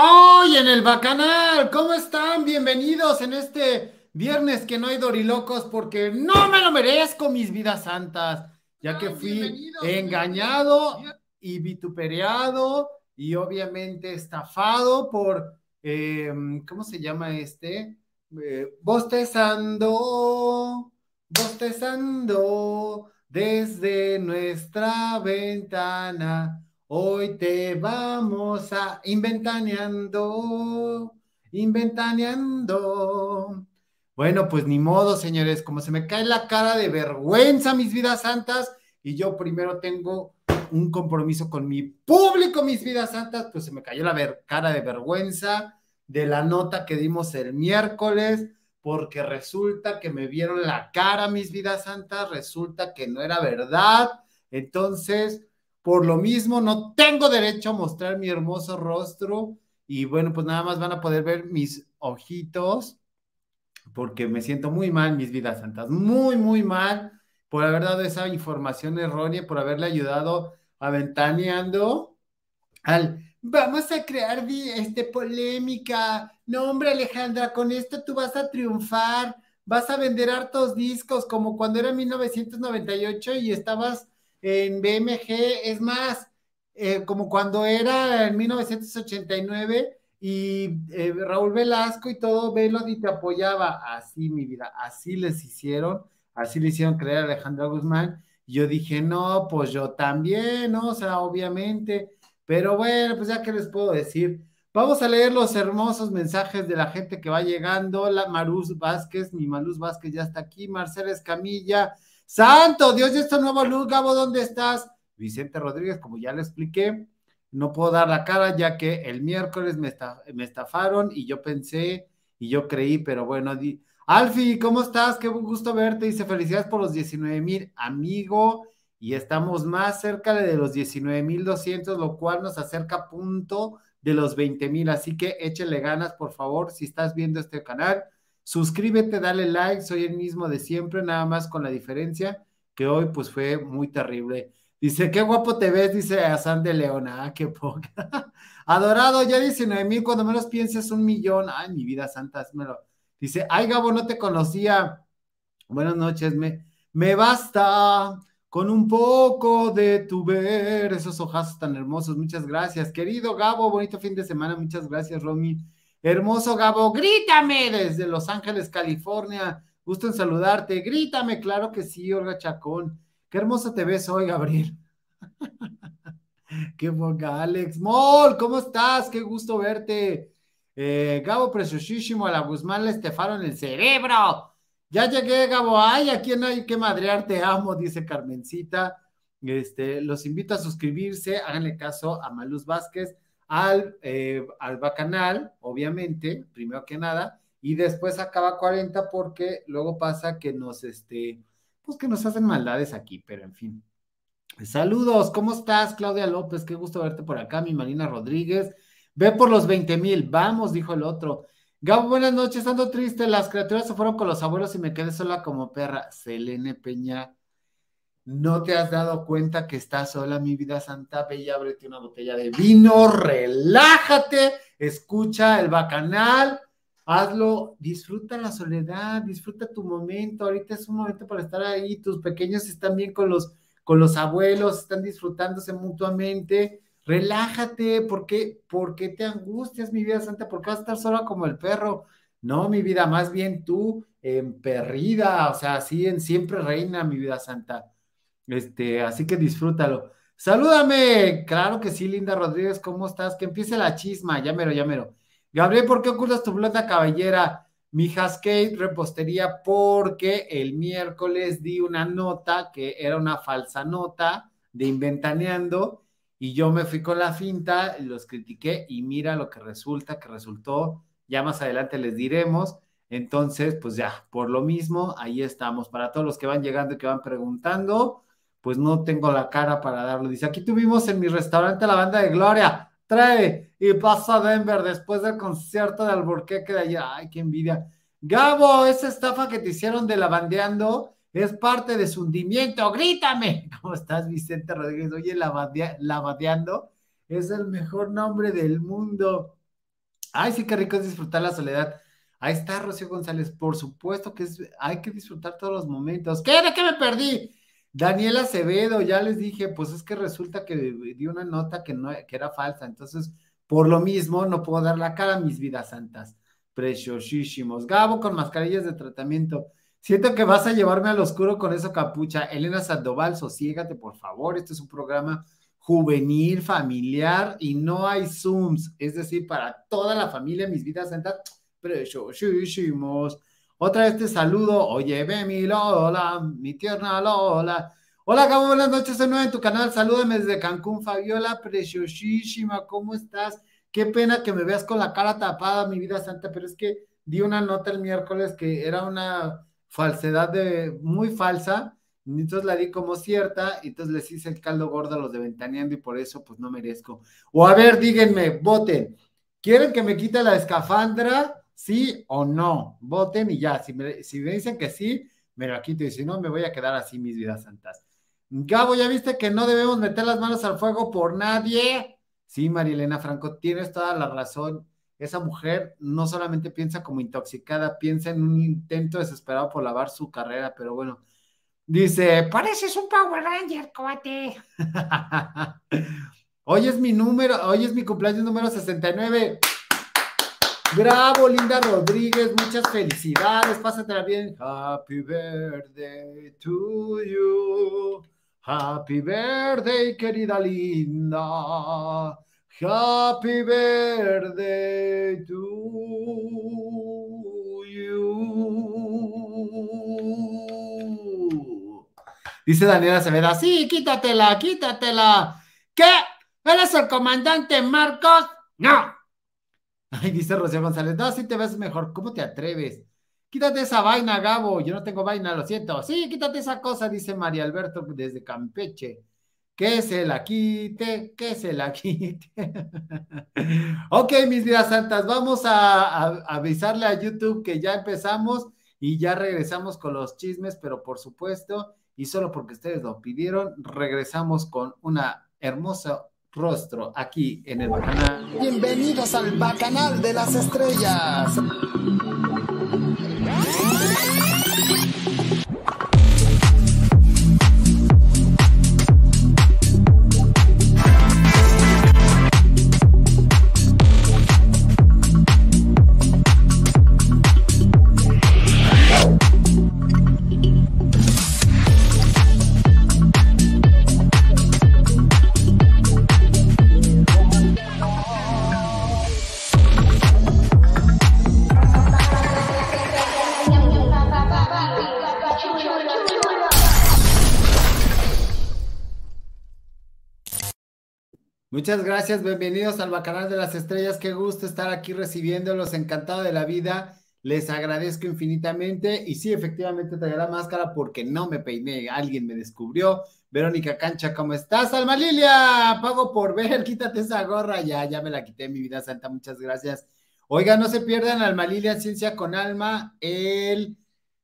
Hoy en el Bacanal, ¿cómo están? Bienvenidos en este viernes que no hay dorilocos porque no me lo merezco, mis vidas santas, ya que fui engañado y vituperado y obviamente estafado por, eh, ¿cómo se llama este? Eh, bostezando, bostezando desde nuestra ventana Hoy te vamos a inventaneando, inventaneando. Bueno, pues ni modo, señores, como se me cae la cara de vergüenza, mis vidas santas, y yo primero tengo un compromiso con mi público, mis vidas santas, pues se me cayó la cara de vergüenza de la nota que dimos el miércoles, porque resulta que me vieron la cara, mis vidas santas, resulta que no era verdad. Entonces, por lo mismo, no tengo derecho a mostrar mi hermoso rostro. Y bueno, pues nada más van a poder ver mis ojitos porque me siento muy mal, mis vidas santas, muy, muy mal por haber dado esa información errónea, por haberle ayudado aventaneando al vamos a crear este polémica. No, hombre, Alejandra, con esto tú vas a triunfar, vas a vender hartos discos como cuando era 1998 y estabas en BMG, es más, eh, como cuando era en 1989 y eh, Raúl Velasco y todo Velo y te apoyaba. Así, mi vida, así les hicieron, así le hicieron creer a Alejandra Guzmán. Yo dije, no, pues yo también, ¿no? O sea, obviamente. Pero bueno, pues ya que les puedo decir. Vamos a leer los hermosos mensajes de la gente que va llegando. La Maruz Vázquez, mi Maruz Vázquez ya está aquí. Marcela Escamilla, Santo Dios de esta nueva luz, Gabo, ¿dónde estás? Vicente Rodríguez, como ya le expliqué, no puedo dar la cara ya que el miércoles me, estafaron y yo pensé y yo creí, pero bueno, Alfi, ¿cómo estás? Qué gusto verte. Dice felicidades por los 19 mil, amigo, y estamos más cerca de los 19 mil 200, lo cual nos acerca a punto de los 20 mil. Así que échele ganas, por favor, si estás viendo este canal Suscríbete, dale like, soy el mismo de siempre, nada más con la diferencia que hoy pues fue muy terrible. Dice, qué guapo te ves, dice San de Leona, ah, qué poca. Adorado, ya dice mil, cuando menos pienses un millón. Ay, mi vida santa, lo. Dice, ay, Gabo, no te conocía. Buenas noches, me, me basta con un poco de tu ver, esos ojazos tan hermosos. Muchas gracias, querido Gabo, bonito fin de semana. Muchas gracias, Romy. Hermoso Gabo, grítame desde Los Ángeles, California. Gusto en saludarte. Grítame, claro que sí, Olga Chacón. Qué hermoso te ves hoy, Gabriel. Qué boca, Alex. Mol, ¿cómo estás? Qué gusto verte. Eh, Gabo preciosísimo, a la Guzmán le estefaron el cerebro. Ya llegué, Gabo. Ay, a quién hay que madrear, te amo, dice Carmencita. Este, los invito a suscribirse, háganle caso a Maluz Vázquez al, eh, al Bacanal, obviamente, primero que nada, y después acaba 40 porque luego pasa que nos, este, pues que nos hacen maldades aquí, pero en fin. Saludos, ¿cómo estás, Claudia López? Qué gusto verte por acá, mi Marina Rodríguez. Ve por los 20 mil, vamos, dijo el otro. Gabo, buenas noches, ando triste, las criaturas se fueron con los abuelos y me quedé sola como perra. Selene Peña, no te has dado cuenta que estás sola, mi vida santa, ve y ábrete una botella de vino, relájate, escucha el bacanal, hazlo, disfruta la soledad, disfruta tu momento, ahorita es un momento para estar ahí, tus pequeños están bien con los, con los abuelos, están disfrutándose mutuamente, relájate, ¿por qué, ¿por qué te angustias, mi vida santa? ¿Por qué vas a estar sola como el perro? No, mi vida, más bien tú, emperrida, o sea, así en siempre reina, mi vida santa este, así que disfrútalo. Salúdame. Claro que sí, Linda Rodríguez, ¿cómo estás? Que empiece la chisma, llámero, llámero. Gabriel, ¿por qué ocultas tu blonda cabellera? Mi Haskate repostería porque el miércoles di una nota que era una falsa nota de Inventaneando y yo me fui con la finta, los critiqué y mira lo que resulta, que resultó, ya más adelante les diremos. Entonces, pues ya, por lo mismo, ahí estamos. Para todos los que van llegando y que van preguntando, pues no tengo la cara para darlo. Dice, aquí tuvimos en mi restaurante la banda de Gloria, trae y pasa a Denver después del concierto de Alburquerque de allá. Ay, qué envidia. Gabo, esa estafa que te hicieron de la bandeando es parte de su hundimiento. Grítame. ¿Cómo estás, Vicente Rodríguez? Oye, la, bandeando es el mejor nombre del mundo. Ay, sí, qué rico es disfrutar la soledad. Ahí está Rocío González, por supuesto que es, hay que disfrutar todos los momentos. ¿Qué? ¿De qué me perdí? Daniela Acevedo, ya les dije, pues es que resulta que di una nota que, no, que era falsa, entonces por lo mismo no puedo dar la cara a mis vidas santas. Preciosísimos. Gabo con mascarillas de tratamiento. Siento que vas a llevarme al oscuro con eso capucha. Elena Sandoval, sosiégate, por favor. Este es un programa juvenil, familiar y no hay Zooms. Es decir, para toda la familia, mis vidas santas, preciosísimos. Otra vez te saludo. Oye, ve mi Lola, mi tierna Lola. Hola, Gabo, buenas noches. Soy nuevo en tu canal. Salúdame desde Cancún, Fabiola, preciosísima. ¿Cómo estás? Qué pena que me veas con la cara tapada, mi vida santa, pero es que di una nota el miércoles que era una falsedad de muy falsa, entonces la di como cierta, y entonces les hice el caldo gordo a los de Ventaneando y por eso pues no merezco. O a ver, díganme, voten, ¿quieren que me quite la escafandra? ¿Sí o no? Voten y ya, si me, si me dicen que sí, me la quito y si no, me voy a quedar así, mis vidas santas. Gabo, ¿ya viste que no debemos meter las manos al fuego por nadie? Sí, Marilena Franco, tienes toda la razón esa mujer no solamente piensa como intoxicada, piensa en un intento desesperado por lavar su carrera, pero bueno, dice, pareces un Power Ranger, coate. hoy es mi número, hoy es mi cumpleaños número 69. Bravo, Linda Rodríguez, muchas felicidades, pásatela bien. Happy birthday to you. Happy birthday, querida Linda. Happy birthday to you. Dice Daniela Severa, sí, quítatela, quítatela. ¿Qué? ¿Eres el comandante Marcos? No. Ay, dice Rocío González, no, sí te ves mejor. ¿Cómo te atreves? Quítate esa vaina, Gabo. Yo no tengo vaina, lo siento. Sí, quítate esa cosa, dice María Alberto desde Campeche que se la quite, que se la quite. ok, mis vidas santas, vamos a, avisarle a YouTube que ya empezamos y ya regresamos con los chismes, pero por supuesto, y solo porque ustedes lo pidieron, regresamos con una hermosa rostro aquí en el Bacanal. Bienvenidos al Bacanal de las Estrellas. Muchas gracias, bienvenidos al Bacanal de las Estrellas. Qué gusto estar aquí recibiéndolos, encantado de la vida. Les agradezco infinitamente. Y sí, efectivamente traía la máscara porque no me peiné, alguien me descubrió. Verónica Cancha, ¿cómo estás? Alma Lilia, pago por ver, quítate esa gorra. Ya, ya me la quité, mi vida santa, muchas gracias. Oiga, no se pierdan Alma Lilia Ciencia con Alma el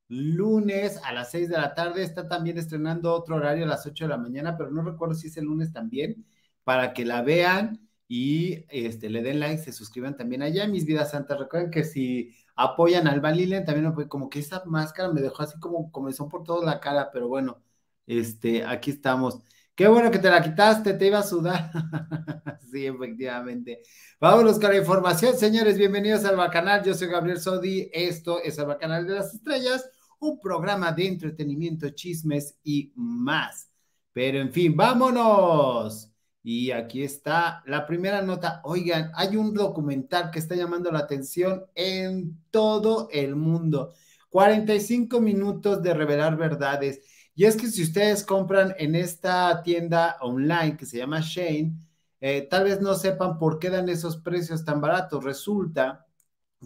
lunes a las 6 de la tarde. Está también estrenando otro horario a las 8 de la mañana, pero no recuerdo si es el lunes también para que la vean y este, le den like, se suscriban también allá, mis vidas santas. Recuerden que si apoyan al Van también como que esa máscara me dejó así como comenzó por toda la cara, pero bueno, este, aquí estamos. Qué bueno que te la quitaste, te iba a sudar. sí, efectivamente. Vámonos con la información, señores. Bienvenidos al Bacanal. Yo soy Gabriel Sodi. Esto es el Bacanal de las Estrellas, un programa de entretenimiento, chismes y más. Pero en fin, vámonos. Y aquí está la primera nota. Oigan, hay un documental que está llamando la atención en todo el mundo. 45 minutos de revelar verdades. Y es que si ustedes compran en esta tienda online que se llama Shane, eh, tal vez no sepan por qué dan esos precios tan baratos. Resulta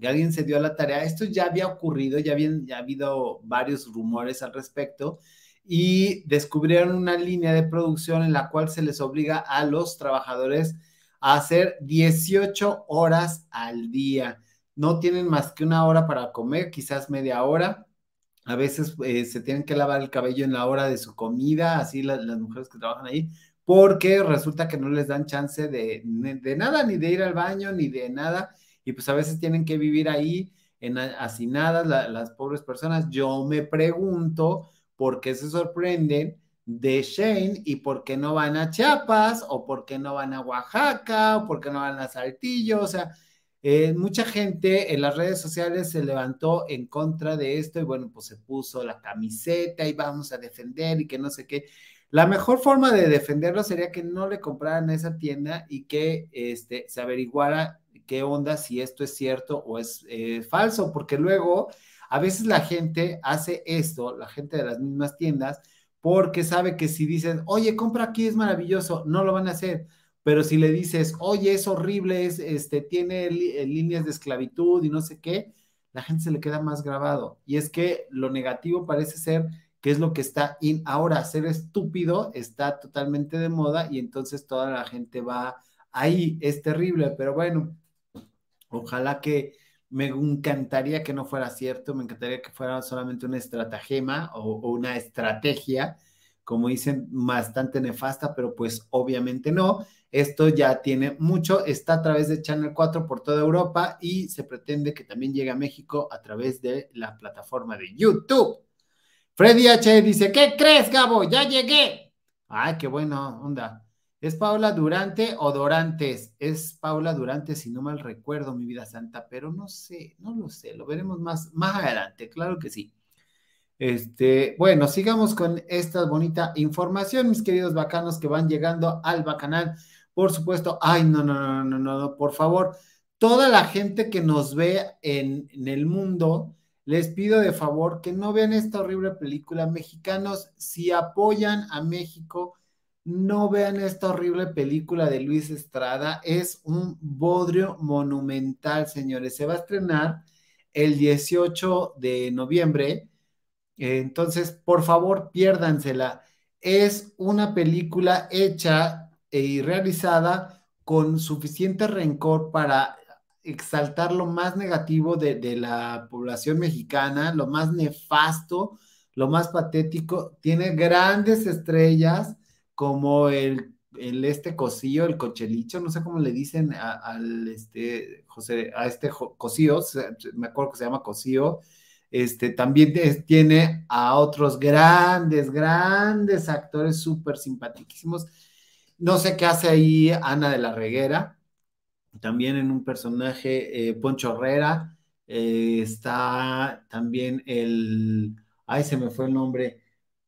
que alguien se dio a la tarea. Esto ya había ocurrido, ya, habían, ya ha habido varios rumores al respecto y descubrieron una línea de producción en la cual se les obliga a los trabajadores a hacer 18 horas al día. No tienen más que una hora para comer, quizás media hora. A veces eh, se tienen que lavar el cabello en la hora de su comida, así las, mujeres que trabajan ahí, porque resulta que no les dan chance de, de nada, ni de ir al baño, ni de nada y pues a veces tienen que vivir ahí en hacinadas las pobres personas. Yo me pregunto por qué se sorprenden de Shane y por qué no van a Chiapas o por qué no van a Oaxaca o por qué no van a Saltillo, o sea, eh, mucha gente en las redes sociales se levantó en contra de esto y bueno, pues se puso la camiseta y vamos a defender y que no sé qué. La mejor forma de defenderlo sería que no le compraran esa tienda y que este, se averiguara qué onda, si esto es cierto o es eh, falso, porque luego a veces la gente hace esto, la gente de las mismas tiendas, porque sabe que si dicen, oye, compra aquí, es maravilloso, no lo van a hacer. Pero si le dices, oye, es horrible, es, este, tiene eh, líneas de esclavitud y no sé qué, la gente se le queda más grabado. Y es que lo negativo parece ser que es lo que está in ahora, ser estúpido está totalmente de moda y entonces toda la gente va ahí, es terrible, pero bueno, ojalá que me encantaría que no fuera cierto, me encantaría que fuera solamente una estratagema o, o una estrategia, como dicen, bastante nefasta, pero pues obviamente no. Esto ya tiene mucho, está a través de Channel 4 por toda Europa y se pretende que también llegue a México a través de la plataforma de YouTube. Freddy H dice, ¿qué crees, Gabo? Ya llegué. Ay, qué bueno, onda. ¿Es Paula Durante o Dorantes? Es Paula Durante, si no mal recuerdo, mi vida santa, pero no sé, no lo sé, lo veremos más, más adelante, claro que sí. Este, bueno, sigamos con esta bonita información, mis queridos bacanos que van llegando al bacanal. Por supuesto, ay, no, no, no, no, no, no, por favor, toda la gente que nos ve en, en el mundo, les pido de favor que no vean esta horrible película. Mexicanos, si apoyan a México, no vean esta horrible película de Luis Estrada. Es un bodrio monumental, señores. Se va a estrenar el 18 de noviembre. Entonces, por favor, piérdansela. Es una película hecha y realizada con suficiente rencor para exaltar lo más negativo de, la población mexicana, lo más nefasto, lo más patético. Tiene grandes estrellas como el, el este Cosío, el Cochelicho, no sé cómo le dicen al este José, a este Cosío, me acuerdo que se llama Cosío. Este, también tiene a otros grandes, grandes actores súper simpaticísimos. No sé qué hace ahí Ana de la Reguera, también en un personaje, eh, Poncho Herrera, eh, está también el, ay, se me fue el nombre,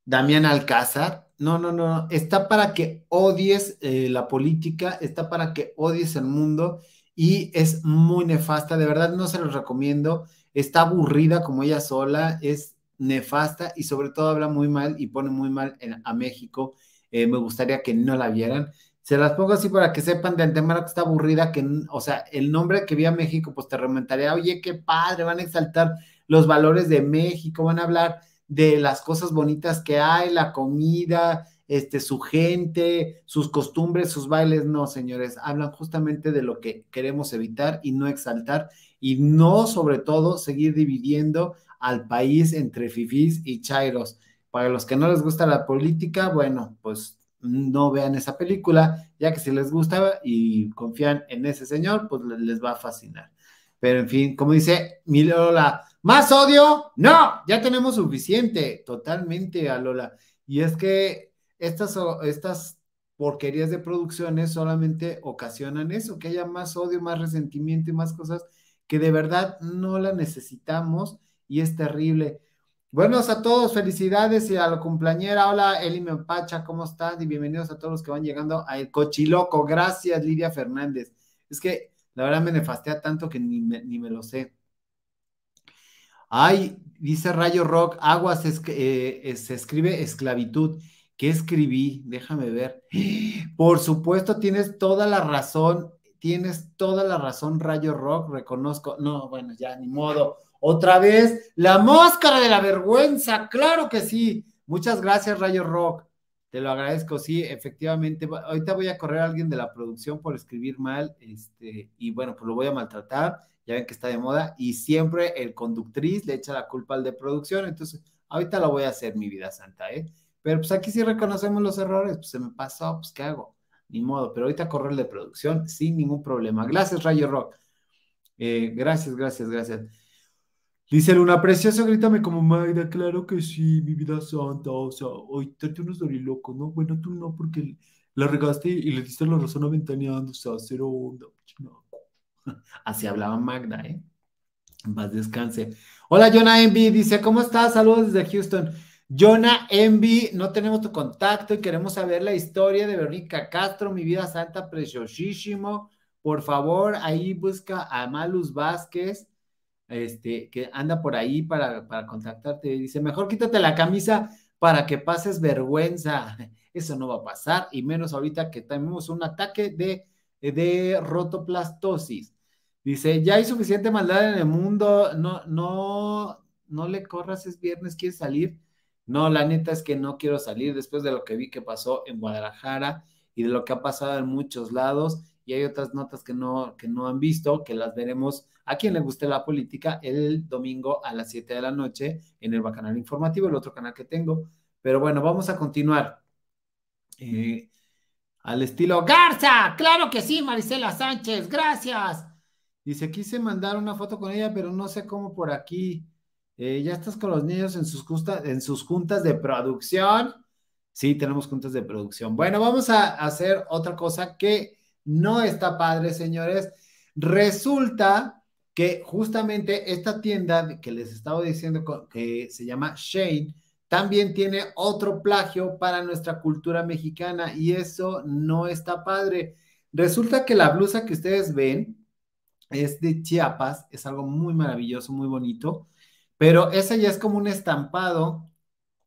Damián Alcázar. No, no, no, está para que odies eh, la política, está para que odies el mundo y es muy nefasta, de verdad no se los recomiendo, está aburrida como ella sola, es nefasta y sobre todo habla muy mal y pone muy mal a México. me gustaría que no la vieran. Se las pongo así para que sepan de antemano que está aburrida, que, o sea, el nombre que vi a México, pues te remontaría, oye, qué padre, van a exaltar los valores de México, van a hablar de las cosas bonitas que hay, la comida, este, su gente, sus costumbres, sus bailes. No, señores, hablan justamente de lo que queremos evitar y no exaltar y no, sobre todo, seguir dividiendo al país entre fifís y chairos. Para los que no les gusta la política, bueno, pues no vean esa película, ya que si les gusta y confían en ese señor, pues les va a fascinar. Pero en fin, como dice mi Lola, ¿más odio? No, ya tenemos suficiente, totalmente a Lola. Y es que estas, estas porquerías de producciones solamente ocasionan eso, que haya más odio, más resentimiento y más cosas que de verdad no la necesitamos y es terrible. Buenos a todos, felicidades y a la cumpleañera. Hola, Eli Mempacha, ¿cómo están? Y bienvenidos a todos los que van llegando a El Cochiloco. Gracias, Lidia Fernández. Es que la verdad me nefastea tanto que ni ni me lo sé. Ay, dice Rayo Rock, aguas, eh, se escribe esclavitud. ¿Qué escribí? Déjame ver. Por supuesto, tienes toda la razón, tienes toda la razón, Rayo Rock, reconozco. No, bueno, ya, ni modo otra vez, la máscara de la vergüenza, claro que sí. Muchas gracias, Rayo Rock. Te lo agradezco, sí, efectivamente. Ahorita voy a correr a alguien de la producción por escribir mal, este, y bueno, pues lo voy a maltratar. Ya ven que está de moda, y siempre el conductriz le echa la culpa al de producción. Entonces, ahorita lo voy a hacer, mi vida santa, ¿eh? Pero pues aquí sí reconocemos los errores, pues se me pasó, pues ¿qué hago? Ni modo, pero ahorita correr de producción sin ningún problema. Gracias, Rayo Rock. Eh, gracias, gracias, gracias. Dice Luna, precioso, grítame como Magda, claro que sí, mi vida santa, o sea, hoy no estoy loco, ¿no? Bueno, tú no, porque la regaste y le diste la razón aventaneando, o sea, cero onda, Así hablaba Magda, ¿eh? Más descanse. Hola, Jonah Envy, dice, ¿cómo estás? Saludos desde Houston. Jonah Envy, no tenemos tu contacto y queremos saber la historia de Verónica Castro, mi vida santa, preciosísimo. Por favor, ahí busca a Malus Vázquez este, que anda por ahí para, para contactarte. Dice, mejor quítate la camisa para que pases vergüenza. Eso no va a pasar, y menos ahorita que tenemos un ataque de, de rotoplastosis. Dice, ya hay suficiente maldad en el mundo, no, no, no le corras, es viernes, ¿quieres salir? No, la neta es que no quiero salir después de lo que vi que pasó en Guadalajara y de lo que ha pasado en muchos lados. Y hay otras notas que no, que no han visto, que las veremos a quien le guste la política el domingo a las 7 de la noche en el Bacanal Informativo, el otro canal que tengo. Pero bueno, vamos a continuar. Eh, al estilo Garza, claro que sí, Marisela Sánchez, gracias. Dice, quise mandar una foto con ella, pero no sé cómo por aquí. Eh, ¿Ya estás con los niños en sus, en sus juntas de producción? Sí, tenemos juntas de producción. Bueno, vamos a hacer otra cosa que no está padre, señores. Resulta que justamente esta tienda que les estaba diciendo que se llama Shane, también tiene otro plagio para nuestra cultura mexicana y eso no está padre. Resulta que la blusa que ustedes ven es de Chiapas, es algo muy maravilloso, muy bonito, pero esa ya es como un estampado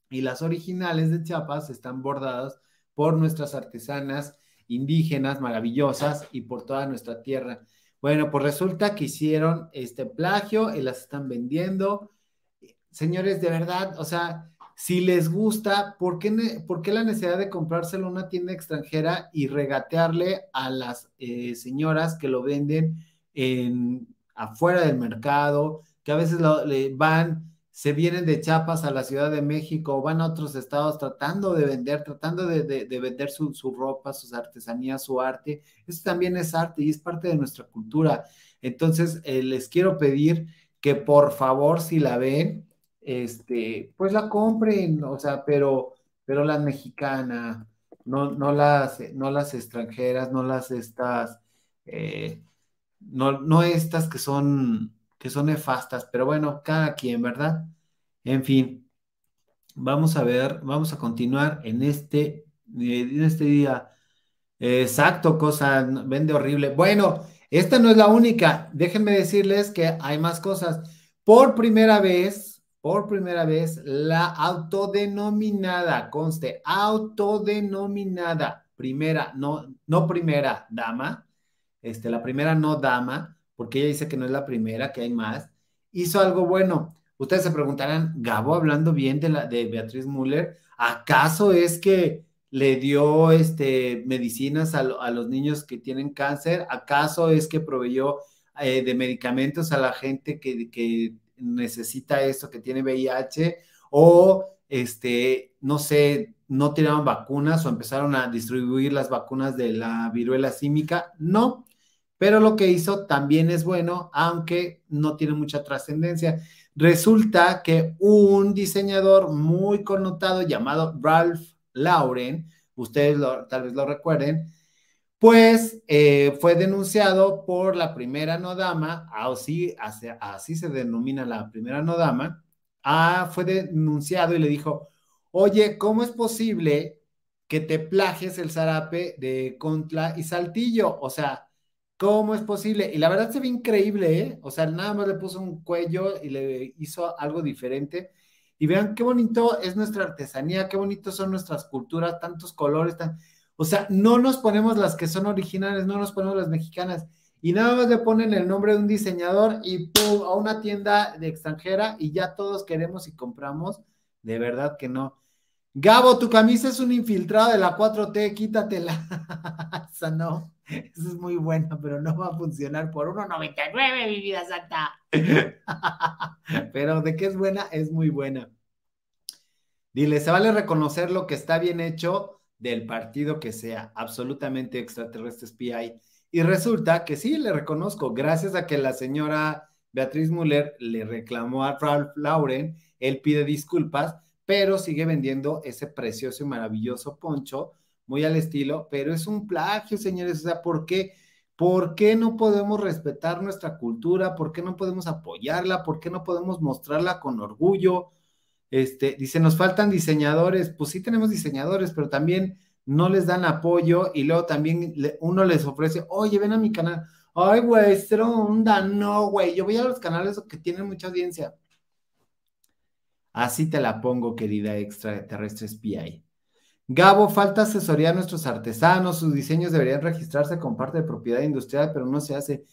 y las originales de Chiapas están bordadas por nuestras artesanas indígenas maravillosas y por toda nuestra tierra. Bueno, pues resulta que hicieron este plagio y las están vendiendo. Señores, de verdad, o sea, si les gusta, ¿por qué, la necesidad de comprárselo a una tienda extranjera y regatearle a las eh, señoras que lo venden en, afuera del mercado, que a veces le van se vienen de Chiapas a la Ciudad de México, van a otros estados tratando de vender, tratando de, vender su, ropa, sus artesanías, su arte. Eso también es arte y es parte de nuestra cultura. Entonces, eh, les quiero pedir que por favor, si la ven, este, pues la compren, o sea, pero, pero las mexicanas, no, no, las, no las extranjeras, no las estas, eh, no, no estas que son que son nefastas, pero bueno, cada quien, ¿verdad? En fin, vamos a ver, vamos a continuar en este, en este día. Exacto, cosa, vende horrible. Bueno, esta no es la única. Déjenme decirles que hay más cosas. Por primera vez, por primera vez, la autodenominada, conste, autodenominada, primera, no, no primera dama, este, la primera no dama, porque ella dice que no es la primera, que hay más, hizo algo bueno. Ustedes se preguntarán, Gabo hablando bien de, la, de Beatriz Müller, ¿acaso es que le dio este, medicinas a, los niños que tienen cáncer? ¿Acaso es que proveyó eh, de medicamentos a la gente que, que necesita esto, que tiene VIH? ¿O, este, no sé, no tiraron vacunas o empezaron a distribuir las vacunas de la viruela símica? No, pero lo que hizo también es bueno, aunque no tiene mucha trascendencia. Resulta que un diseñador muy connotado llamado Ralph Lauren, ustedes tal vez lo recuerden, pues eh, fue denunciado por la primera no dama, así, así, se denomina la primera no dama, ah, fue denunciado y le dijo, oye, ¿cómo es posible que te plagies el zarape de Contla y Saltillo? O sea, ¿Cómo es posible? Y la verdad se ve increíble, ¿eh? O sea, nada más le puso un cuello y le hizo algo diferente. Y vean qué bonito es nuestra artesanía, qué bonito son nuestras culturas, tantos colores, tan... o sea, no nos ponemos las que son originales, no nos ponemos las mexicanas. Y nada más le ponen el nombre de un diseñador y a una tienda de extranjera y ya todos queremos y compramos. De verdad que no. Gabo, tu camisa es un infiltrado de la 4T, quítatela. Esa no. Eso es muy bueno, pero no va a funcionar por 1.99, mi vida santa. pero de qué es buena, es muy buena. Dile, se vale reconocer lo que está bien hecho del partido que sea, absolutamente extraterrestre PI. Y resulta que sí, le reconozco, gracias a que la señora Beatriz Müller le reclamó a Ralph Lauren, él pide disculpas, pero sigue vendiendo ese precioso y maravilloso poncho, muy al estilo, pero es un plagio, señores. O sea, ¿por qué? ¿Por qué no podemos respetar nuestra cultura? ¿Por qué no podemos apoyarla? ¿Por qué no podemos mostrarla con orgullo? Este, dice, nos faltan diseñadores. Pues sí tenemos diseñadores, pero también no les dan apoyo y luego también uno les ofrece, oye, ven a mi canal. Ay, güey, cero onda, no, güey. Yo voy a los canales que tienen mucha audiencia. Así te la pongo, querida extraterrestre PI. Gabo, falta asesoría a nuestros artesanos, sus diseños deberían registrarse con parte de propiedad industrial, pero no se hace.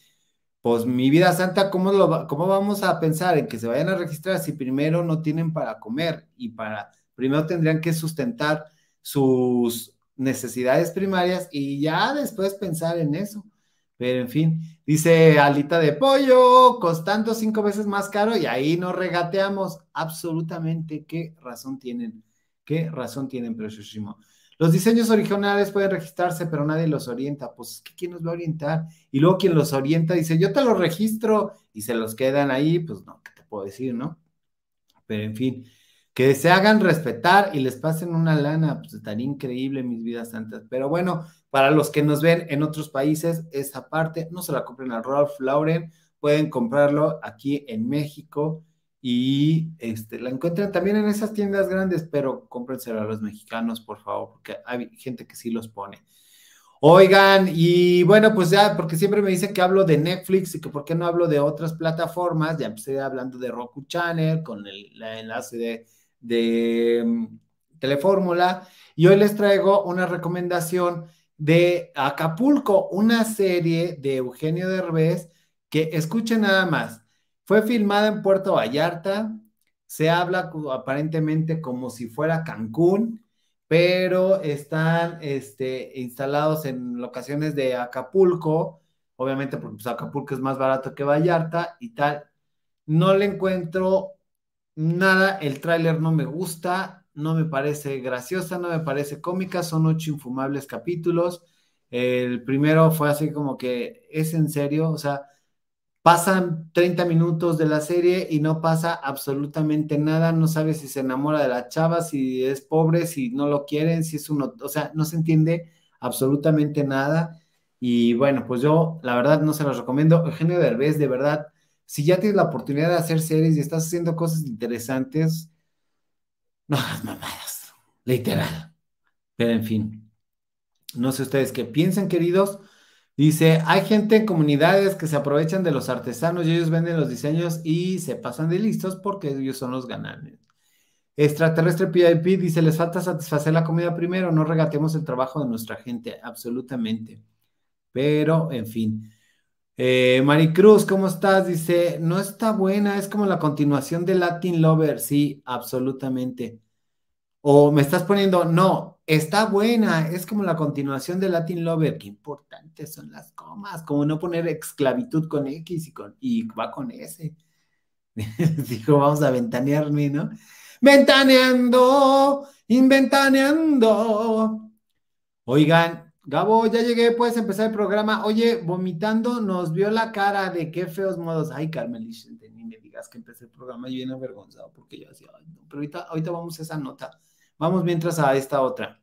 Pues mi vida santa, ¿cómo, lo, ¿cómo vamos a pensar en que se vayan a registrar si primero no tienen para comer y para, primero tendrían que sustentar sus necesidades primarias y ya después pensar en eso? Pero en fin, dice alita de pollo, costando cinco veces más caro y ahí nos regateamos. Absolutamente, ¿qué razón tienen? ¿Qué razón tienen, preciosísimo? Los diseños originales pueden registrarse, pero nadie los orienta. Pues, ¿quién nos va a orientar? Y luego quien los orienta dice, yo te los registro y se los quedan ahí, pues no, ¿qué te puedo decir, no? Pero en fin, que se hagan respetar y les pasen una lana, pues estaría increíble, mis vidas santas. Pero bueno, para los que nos ven en otros países, esa parte no se la compren a Ralph Lauren, pueden comprarlo aquí en México y este, la encuentran también en esas tiendas grandes, pero cómprenselo a los mexicanos, por favor, porque hay gente que sí los pone. Oigan, y bueno, pues ya, porque siempre me dicen que hablo de Netflix y que por qué no hablo de otras plataformas, ya empecé hablando de Roku Channel con el, enlace de, de um, Telefórmula, y hoy les traigo una recomendación de Acapulco, una serie de Eugenio Derbez que escuchen nada más. Fue filmada en Puerto Vallarta, se habla aparentemente como si fuera Cancún, pero están este, instalados en locaciones de Acapulco, obviamente porque pues, Acapulco es más barato que Vallarta y tal. No le encuentro nada, el tráiler no me gusta, no me parece graciosa, no me parece cómica, son ocho infumables capítulos. El primero fue así como que es en serio, o sea, pasan 30 minutos de la serie y no pasa absolutamente nada, no sabe si se enamora de la chava, si es pobre, si no lo quieren, si es uno, o sea, no se entiende absolutamente nada. Y bueno, pues yo la verdad no se los recomiendo. Eugenio Derbez, de verdad, si ya tienes la oportunidad de hacer series y estás haciendo cosas interesantes, no las mamadas, literal. Pero en fin, no sé ustedes qué piensan, queridos. Dice, hay gente en comunidades que se aprovechan de los artesanos y ellos venden los diseños y se pasan de listos porque ellos son los ganantes. Extraterrestre PIP dice, les falta satisfacer la comida primero, no regatemos el trabajo de nuestra gente, absolutamente. Pero, en fin. Eh, Maricruz, ¿cómo estás? Dice, no está buena, es como la continuación de Latin Lover. Sí, absolutamente. O me estás poniendo, no, está buena, es como la continuación de Latin Lover. Qué importantes son las comas, como no poner esclavitud con X y, con, y va con S. Dijo, vamos a ventanearme, ¿no? Ventaneando, inventaneando. Oigan, Gabo, ya llegué, puedes empezar el programa. Oye, vomitando nos vio la cara de qué feos modos. Ay, Carmen ni me digas que empecé el programa y bien avergonzado porque yo decía, ay, no. pero ahorita vamos a esa nota. Vamos mientras a esta otra.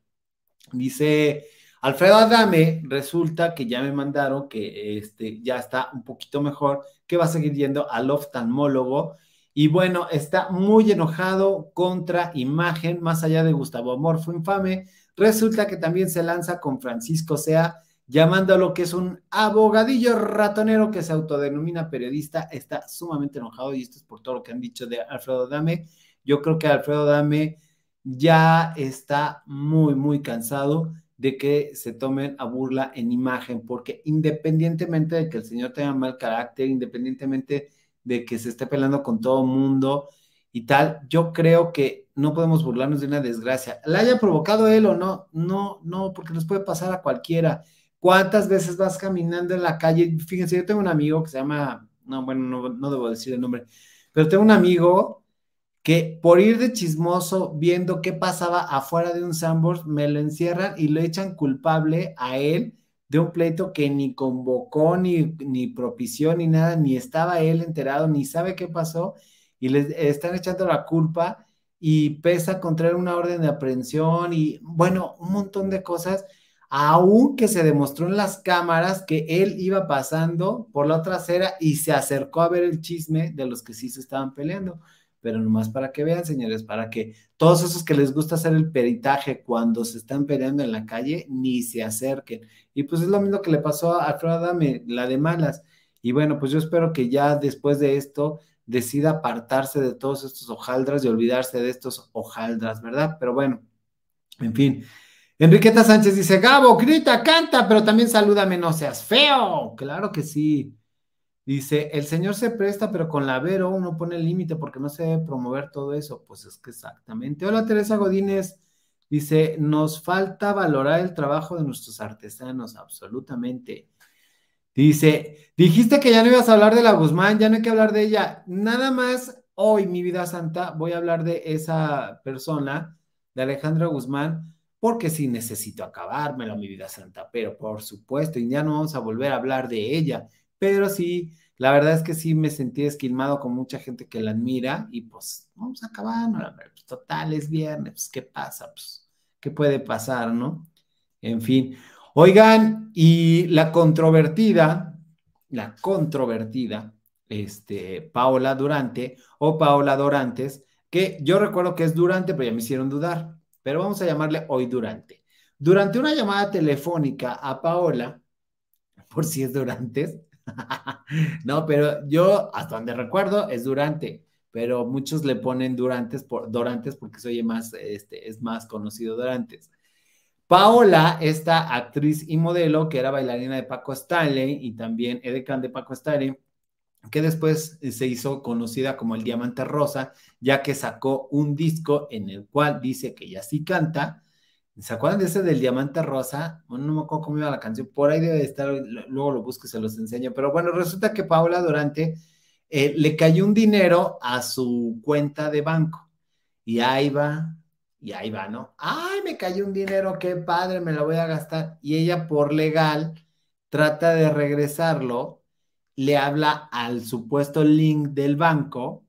Dice Alfredo Adame, resulta que ya me mandaron que este, ya está un poquito mejor, que va a seguir yendo al oftalmólogo. Y bueno, está muy enojado contra imagen, más allá de Gustavo Amor, fue infame Resulta que también se lanza con Francisco Sea, llamándolo que es un abogadillo ratonero que se autodenomina periodista. Está sumamente enojado y esto es por todo lo que han dicho de Alfredo Dame. Yo creo que Alfredo Dame ya está muy, muy cansado de que se tomen a burla en imagen, porque independientemente de que el señor tenga mal carácter, independientemente de que se esté peleando con todo mundo y tal, yo creo que no podemos burlarnos de una desgracia. ¿La haya provocado él o no? No, no, porque nos puede pasar a cualquiera. ¿Cuántas veces vas caminando en la calle? Fíjense, yo tengo un amigo que se llama, no, bueno, no, debo decir el nombre, pero tengo un amigo que por ir de chismoso viendo qué pasaba afuera de un Sambors, me lo encierran y lo echan culpable a él de un pleito que ni convocó, ni, ni propició, ni nada, ni estaba él enterado, ni sabe qué pasó, y le están echando la culpa y pesa contra una orden de aprehensión y bueno, un montón de cosas, aunque se demostró en las cámaras que él iba pasando por la otra acera y se acercó a ver el chisme de los que sí se estaban peleando pero nomás para que vean, señores, para que todos esos que les gusta hacer el peritaje cuando se están peleando en la calle, ni se acerquen. Y pues es lo mismo que le pasó a Alfredo Adame, la de malas. Y bueno, pues yo espero que ya después de esto decida apartarse de todos estos hojaldras y olvidarse de estos hojaldras, ¿verdad? Pero bueno, en fin. Enriqueta Sánchez dice, Gabo, grita, canta, pero también salúdame, no seas feo. Claro que sí. Dice, el Señor se presta, pero con la Vero uno pone el límite porque no se debe promover todo eso. Pues es que exactamente. Hola Teresa Godínez. Dice, nos falta valorar el trabajo de nuestros artesanos, absolutamente. Dice, dijiste que ya no ibas a hablar de la Guzmán, ya no hay que hablar de ella. Nada más hoy, mi vida santa, voy a hablar de esa persona, de Alejandra Guzmán, porque sí necesito acabármelo, mi vida santa, pero por supuesto, y ya no vamos a volver a hablar de ella pero sí, la verdad es que sí me sentí esquilmado con mucha gente que la admira y pues vamos a acabar, ¿no? Pues, total, es viernes, pues ¿qué pasa? Pues, ¿qué puede pasar, no? En fin, oigan, y la controvertida, la controvertida, este, Paola Durante o Paola Dorantes, que yo recuerdo que es Durante, pero ya me hicieron dudar, pero vamos a llamarle hoy Durante. Durante una llamada telefónica a Paola, por si es Durantes, no, pero yo, hasta donde recuerdo, es Durante, pero muchos le ponen Durantes por, Dorantes porque soy más, este, es más conocido Durantes. Paola, esta actriz y modelo que era bailarina de Paco Stanley y también edecán de Paco Stanley, que después se hizo conocida como el Diamante Rosa, ya que sacó un disco en el cual dice que ella sí canta, ¿Se acuerdan de ese del diamante rosa? No me acuerdo cómo iba la canción, por ahí debe estar, luego lo busco y se los enseño. Pero bueno, resulta que Paula Durante eh, le cayó un dinero a su cuenta de banco. Y ahí va, y ahí va, ¿no? Ay, me cayó un dinero, qué padre, me lo voy a gastar. Y ella por legal trata de regresarlo, le habla al supuesto link del banco,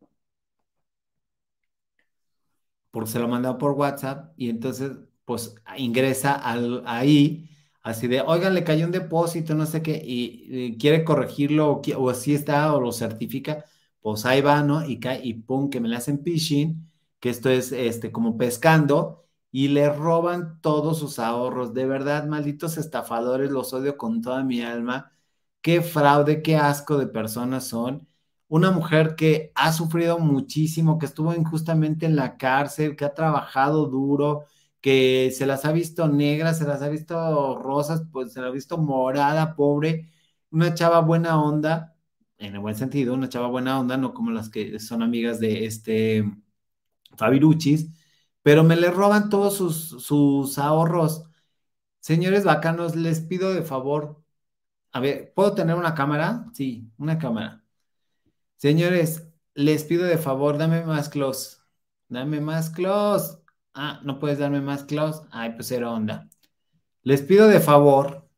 porque se lo mandó por WhatsApp, y entonces pues ingresa ahí, así de, oigan, le cayó un depósito, no sé qué, y, quiere corregirlo, o, así está, o lo certifica, pues ahí va, ¿no? Y cae, y pum, que me le hacen phishing, que esto es este, como pescando, y le roban todos sus ahorros. De verdad, malditos estafadores, los odio con toda mi alma. Qué fraude, qué asco de personas son. Una mujer que ha sufrido muchísimo, que estuvo injustamente en la cárcel, que ha trabajado duro, que se las ha visto negras, se las ha visto rosas, pues se la ha visto morada, pobre, una chava buena onda, en el buen sentido, una chava buena onda, no como las que son amigas de este Fabiruchis, pero me le roban todos sus, sus ahorros. Señores bacanos, les pido de favor, a ver, ¿puedo tener una cámara? Sí, una cámara. Señores, les pido de favor, dame más close. Dame más close. Ah, no puedes darme más, Klaus. Ay, pues era onda. Les pido de favor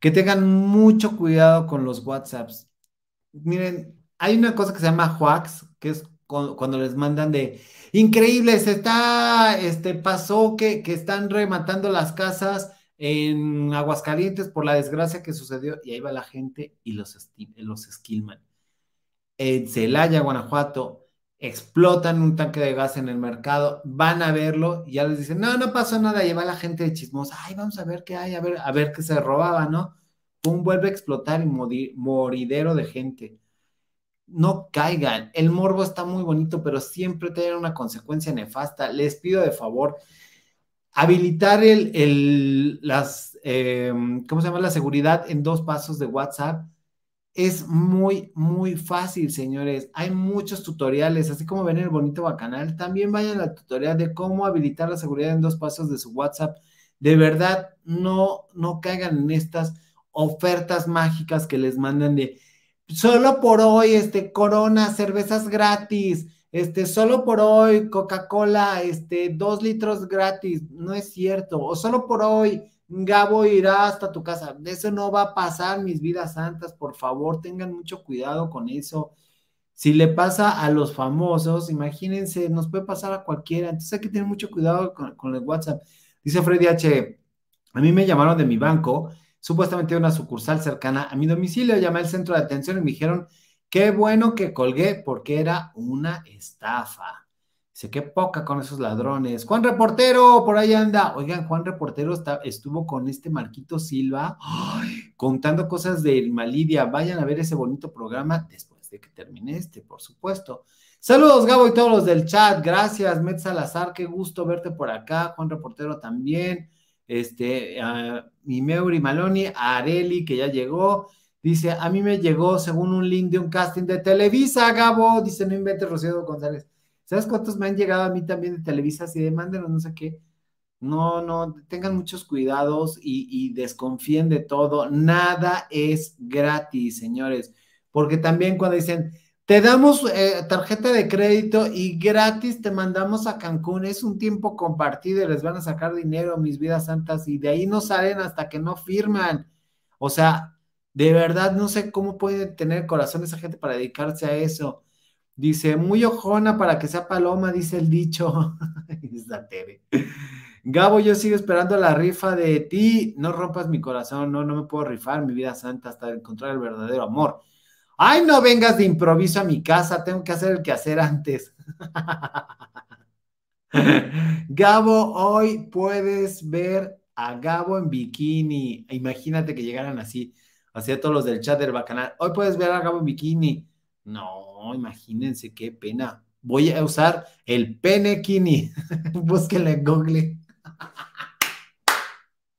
que tengan mucho cuidado con los WhatsApps. Miren, hay una cosa que se llama Huax, que es cuando les mandan de increíble, se está, este, pasó que, que están rematando las casas en Aguascalientes por la desgracia que sucedió y ahí va la gente y los, los esquilman. En Celaya, Guanajuato, explotan un tanque de gas en el mercado, van a verlo y ya les dicen, no, no pasó nada, lleva la gente de chismosa, ay, vamos a ver qué hay, a ver, a ver qué se robaba, ¿no? Pum, vuelve a explotar y moridero de gente. No caigan, el morbo está muy bonito, pero siempre tiene una consecuencia nefasta. Les pido de favor, habilitar el, el las, em, ¿cómo se llama? La seguridad en dos pasos de WhatsApp es muy, muy fácil, señores. Hay muchos tutoriales, así como ven el bonito bacanal. También vayan al tutorial de cómo habilitar la seguridad en dos pasos de su WhatsApp. De verdad, no, no caigan en estas ofertas mágicas que les mandan de solo por hoy, este, Corona, cervezas gratis, este, solo por hoy, Coca-Cola, este, dos litros gratis. No es cierto. O solo por hoy, Gabo irá hasta tu casa. Eso no va a pasar, mis vidas santas, por favor, tengan mucho cuidado con eso. Si le pasa a los famosos, imagínense, nos puede pasar a cualquiera. Entonces hay que tener mucho cuidado con, el WhatsApp. Dice Freddy H. A mí me llamaron de mi banco, supuestamente una sucursal cercana a mi domicilio. Llamé al centro de atención y me dijeron, qué bueno que colgué porque era una estafa. Dice, qué poca con esos ladrones. Juan Reportero, por ahí anda. Oigan, Juan Reportero está, estuvo con este Marquito Silva contando cosas de Irma Lidia. Vayan a ver ese bonito programa después de que termine este, por supuesto. Saludos, Gabo, y todos los del chat. Gracias, Met Salazar, qué gusto verte por acá. Juan Reportero también. Este, uh, mi Meuri Maloni, Areli, que ya llegó. Dice, a mí me llegó según un link de un casting de Televisa, Gabo. Dice, no inventes Rocío González. ¿Sabes cuántos me han llegado a mí también de Televisa? Así de mándenos, no sé qué. No, no, tengan muchos cuidados y, y desconfíen de todo. Nada es gratis, señores porque también cuando dicen, te damos eh, tarjeta de crédito y gratis te mandamos a Cancún, es un tiempo compartido y les van a sacar dinero, mis vidas santas, y de ahí no salen hasta que no firman. O sea, de verdad no sé cómo puede tener corazón esa gente para dedicarse a eso. Dice, muy ojona para que sea paloma, dice el dicho. Gabo, yo sigo esperando la rifa de ti. No rompas mi corazón, no, no me puedo rifar mi vida santa hasta encontrar el verdadero amor. Ay, no vengas de improviso a mi casa, tengo que hacer el que hacer antes. Gabo, hoy puedes ver a Gabo en bikini. Imagínate que llegaran así, así todos los del chat del bacanal. Hoy puedes ver a Gabo en bikini. No, imagínense qué pena. Voy a usar el penekini. Búsquenlo en Google.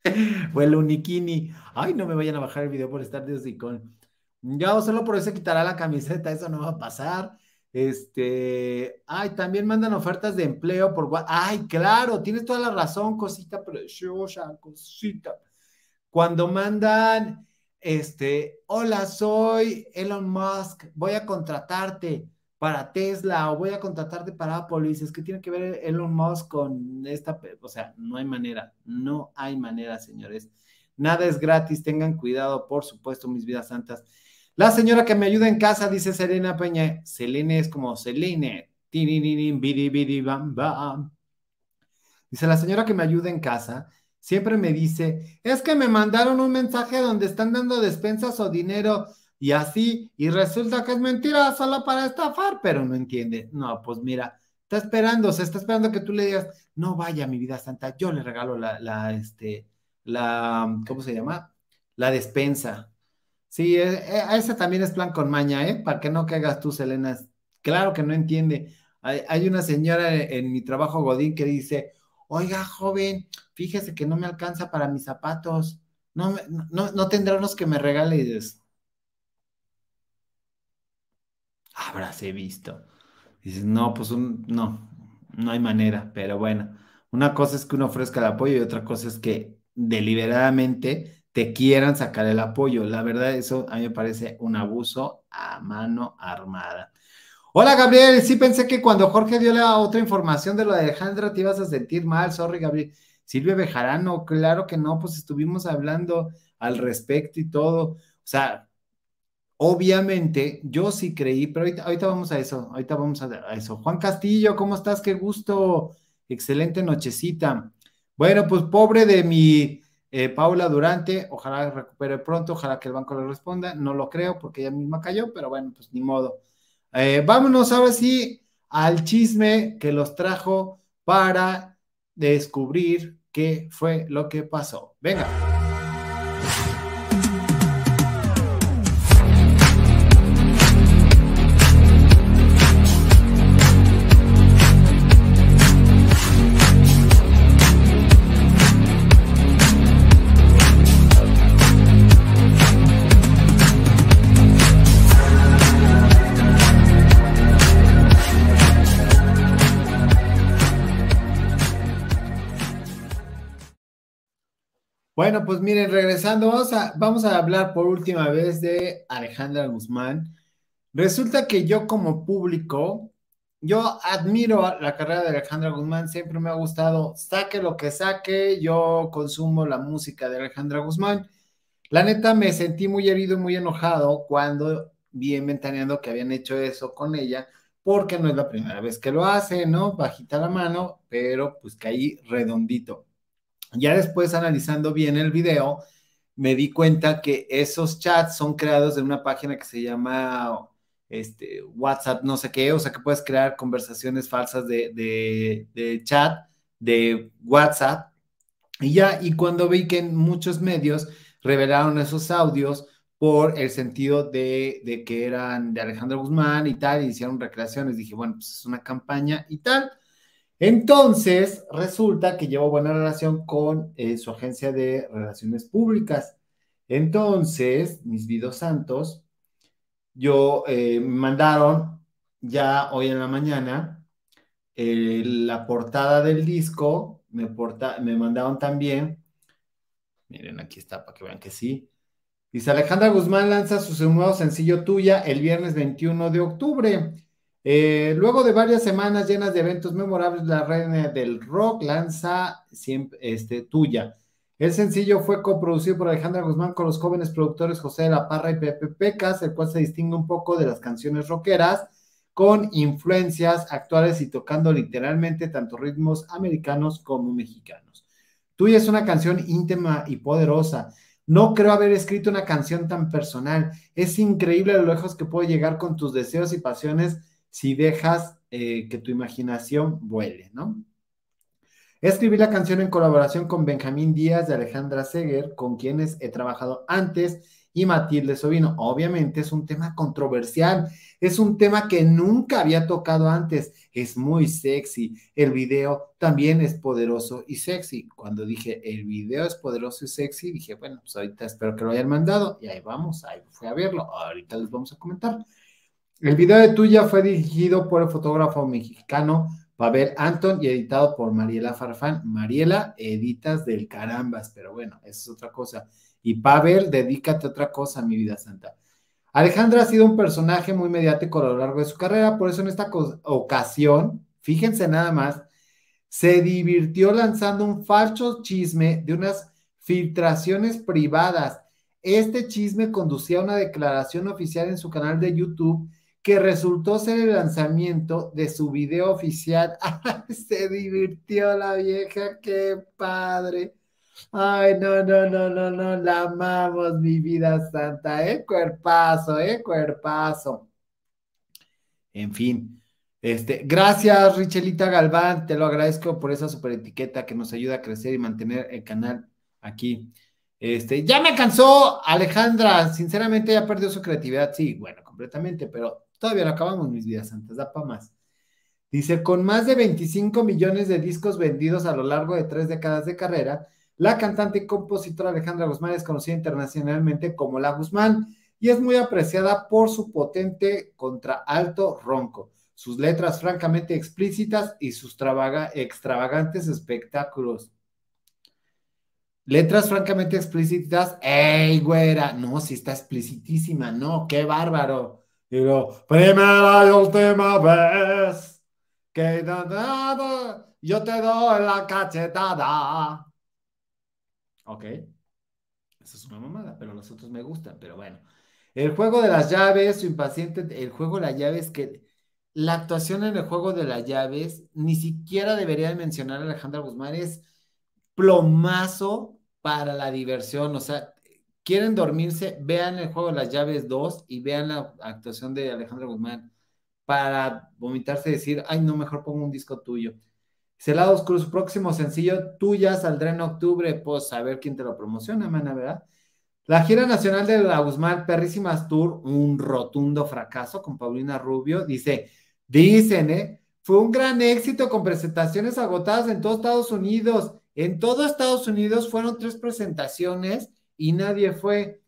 o el unikini. Ay, no me vayan a bajar el video por estar de hocicón. Ya solo por eso quitará la camiseta, eso no va a pasar. Este, ay, también mandan ofertas de empleo por Ay, claro, tienes toda la razón, cosita preciosa, cosita. Cuando mandan, este, hola, soy Elon Musk, voy a contratarte para Tesla o voy a contratarte para Apple, y dices, ¿qué tiene que ver Elon Musk con esta? O sea, no hay manera, no hay manera, señores. Nada es gratis, tengan cuidado, por supuesto, mis vidas santas. La señora que me ayuda en casa, dice Selena Peña. Selene es como Selene. Dice la señora que me ayuda en casa, siempre me dice, es que me mandaron un mensaje donde están dando despensas o dinero y así, y resulta que es mentira solo para estafar, pero no entiende. No, pues mira, está esperando, se está esperando que tú le digas, no vaya, mi vida santa, yo le regalo la, la, este, la, ¿cómo se llama? La despensa. Sí, eh, a esa también es plan con maña, ¿eh? Para que no caigas tú, Selena. Claro que no entiende. Hay, una señora en, mi trabajo Godín que dice, oiga, joven, fíjese que no me alcanza para mis zapatos. No, no, no tendrá unos que me regale. Y dices, habráse visto. dices, no, pues no, no hay manera, pero bueno, una cosa es que uno ofrezca el apoyo y otra cosa es que deliberadamente te quieran sacar el apoyo. La verdad, eso a mí me parece un abuso a mano armada. Hola Gabriel, sí pensé que cuando Jorge dio la otra información de lo de Alejandra te ibas a sentir mal, sorry Gabriel. Silvia Bejarano, claro que no, pues estuvimos hablando al respecto y todo. O sea, obviamente yo sí creí, pero ahorita, vamos a eso, ahorita vamos a, eso. Juan Castillo, ¿cómo estás? Qué gusto, excelente nochecita. Bueno, pues pobre de mi eh, Paula Durante, ojalá recupere pronto, ojalá que el banco le responda. No lo creo porque ella misma cayó, pero bueno, pues ni modo. Eh, vámonos ahora sí al chisme que los trajo para descubrir qué fue lo que pasó. Venga. Bueno, pues miren, regresando, vamos a, vamos a hablar por última vez de Alejandra Guzmán. Resulta que yo como público yo admiro la carrera de Alejandra Guzmán, siempre me ha gustado, saque lo que saque, yo consumo la música de Alejandra Guzmán. La neta me sentí muy herido y muy enojado cuando vi inventaneando que habían hecho eso con ella, porque no es la primera vez que lo hace, ¿no? Bajita la mano, pero pues caí redondito. Ya después analizando bien el video, me di cuenta que esos chats son creados de una página que se llama este, WhatsApp, no sé qué, o sea que puedes crear conversaciones falsas de, de, chat, de WhatsApp. Y ya, y cuando vi que muchos medios revelaron esos audios por el sentido de, de, que eran de Alejandro Guzmán y tal, y hicieron recreaciones, dije, bueno, pues es una campaña y tal. Entonces, resulta que llevo buena relación con eh, su agencia de relaciones públicas. Entonces, mis vidos santos, yo eh, me mandaron ya hoy en la mañana la portada del disco, me, me mandaron también, miren, aquí está para que vean que sí. Dice Alejandra Guzmán lanza su nuevo sencillo tuya el viernes 21 de octubre. Eh, luego de varias semanas llenas de eventos memorables, la reina del rock lanza siempre, este, tuya. El sencillo fue coproducido por Alejandra Guzmán con los jóvenes productores José de la Parra y Pepe Pecas, el cual se distingue un poco de las canciones rockeras, con influencias actuales y tocando literalmente tanto ritmos americanos como mexicanos. Tuya es una canción íntima y poderosa. No creo haber escrito una canción tan personal. Es increíble lo lejos que puedo llegar con tus deseos y pasiones si dejas eh, que tu imaginación vuele, ¿no? Escribí la canción en colaboración con Benjamín Díaz de Alejandra Seger, con quienes he trabajado antes, y Matilde Sobino. Obviamente es un tema controversial, es un tema que nunca había tocado antes, es muy sexy. El video también es poderoso y sexy. Cuando dije el video es poderoso y sexy, dije, bueno, pues ahorita espero que lo hayan mandado y ahí vamos, ahí fui a verlo. Ahorita les vamos a comentar. El video de tuya fue dirigido por el fotógrafo mexicano Pavel Anton y editado por Mariela Farfán. Mariela, editas del carambas, pero bueno, eso es otra cosa. Y Pavel, dedícate a otra cosa, mi vida santa. Alejandra ha sido un personaje muy mediático a lo largo de su carrera, por eso en esta ocasión, fíjense nada más, se divirtió lanzando un falso chisme de unas filtraciones privadas. Este chisme conducía a una declaración oficial en su canal de YouTube que resultó ser el lanzamiento de su video oficial. Se divirtió la vieja, qué padre. Ay, no, no, no, no, no, la amamos, mi vida santa, eh, cuerpazo, eh, cuerpazo. En fin, este, gracias, Richelita Galván, te lo agradezco por esa super etiqueta que nos ayuda a crecer y mantener el canal aquí. Este, ya me cansó, Alejandra, sinceramente ya perdió su creatividad, sí, bueno, completamente, pero Todavía no acabamos mis vidas santas, da para más. Dice, con más de 25 millones de discos vendidos a lo largo de tres décadas de carrera, la cantante y compositora Alejandra Guzmán es conocida internacionalmente como La Guzmán y es muy apreciada por su potente contraalto ronco, sus letras francamente explícitas y sus extravagantes espectáculos. Letras francamente explícitas, ¡ey, güera! No, si está explicitísima, no, qué bárbaro. Digo, primera y última vez que yo te doy la cachetada. Ok. Esa es una mamada, pero los otros me gustan, pero bueno. El juego de las llaves, su impaciente, el juego de las llaves que la actuación en el juego de las llaves, ni siquiera debería mencionar a Alejandra Guzmán, es plomazo para la diversión, o sea, quieren dormirse, vean el juego de las llaves 2 y vean la actuación de Alejandro Guzmán para vomitarse y decir, ay, no, mejor pongo un disco tuyo. Celados Cruz, próximo sencillo, tuya saldrá en octubre, pues a ver quién te lo promociona, mana, ¿verdad? La gira nacional de la Guzmán Perrísimas Tour, un rotundo fracaso con Paulina Rubio, dice, dicen, ¿eh? Fue un gran éxito con presentaciones agotadas en todo Estados Unidos. En todo Estados Unidos fueron tres presentaciones y nadie fue.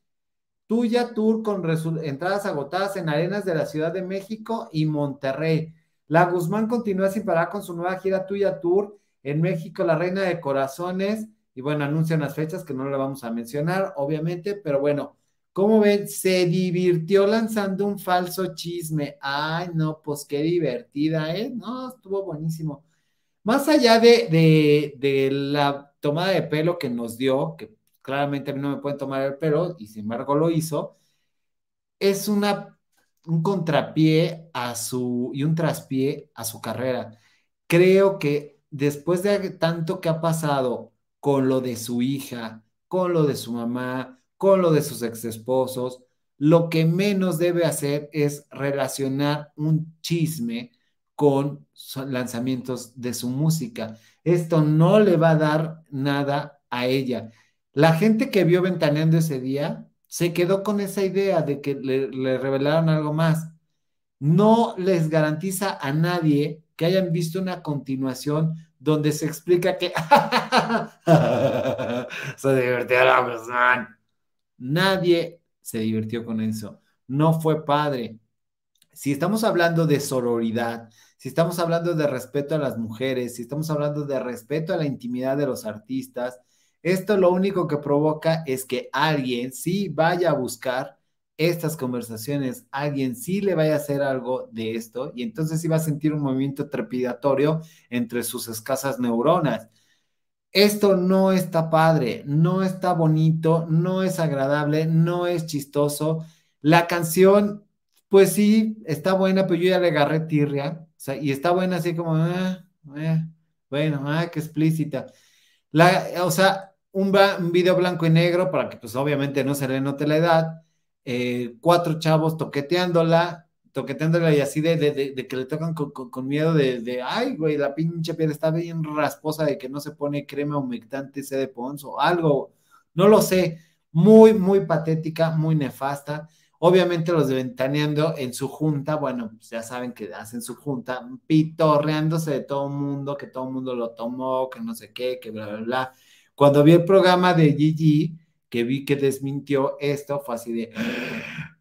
Tuya Tour con entradas agotadas en arenas de la Ciudad de México y Monterrey. La Guzmán continúa sin parar con su nueva gira Tuya Tour en México, la Reina de Corazones. Y bueno, anuncian las fechas que no le vamos a mencionar, obviamente, pero bueno, ¿Cómo ven? Se divirtió lanzando un falso chisme. Ay, no, pues qué divertida, ¿eh? No, estuvo buenísimo. Más allá de, de, la tomada de pelo que nos dio, que claramente a mí no me pueden tomar el pelo, y sin embargo lo hizo, es una, un contrapié a su, y un traspié a su carrera. Creo que después de tanto que ha pasado con lo de su hija, con lo de su mamá, con lo de sus ex esposos, lo que menos debe hacer es relacionar un chisme con lanzamientos de su música. Esto no le va a dar nada a ella. La gente que vio Ventaneando ese día se quedó con esa idea de que le, revelaron algo más. No les garantiza a nadie que hayan visto una continuación donde se explica que se divirtió la persona. Nadie se divirtió con eso. No fue padre. Si estamos hablando de sororidad, si estamos hablando de respeto a las mujeres, si estamos hablando de respeto a la intimidad de los artistas, esto lo único que provoca es que alguien sí vaya a buscar estas conversaciones, alguien sí le vaya a hacer algo de esto y entonces sí va a sentir un movimiento trepidatorio entre sus escasas neuronas. Esto no está padre, no está bonito, no es agradable, no es chistoso. La canción, pues sí, está buena, pero yo ya le agarré tirria y está buena así como, ah, eh, bueno, ah, qué explícita. La, o sea, un, video blanco y negro para que pues obviamente no se le note la edad, eh, cuatro chavos toqueteándola, toqueteándola y así de, de, que le tocan con, miedo de, ay, güey, la pinche piel está bien rasposa de que no se pone crema humectante ese de Pons o algo, no lo sé, muy, muy patética, muy nefasta. Obviamente los de Ventaneando en su junta, bueno, pues ya saben que hacen su junta, pitorreándose de todo el mundo, que todo el mundo lo tomó, que no sé qué, que bla, bla, bla. Cuando vi el programa de Gigi, que vi que desmintió esto, fue así de,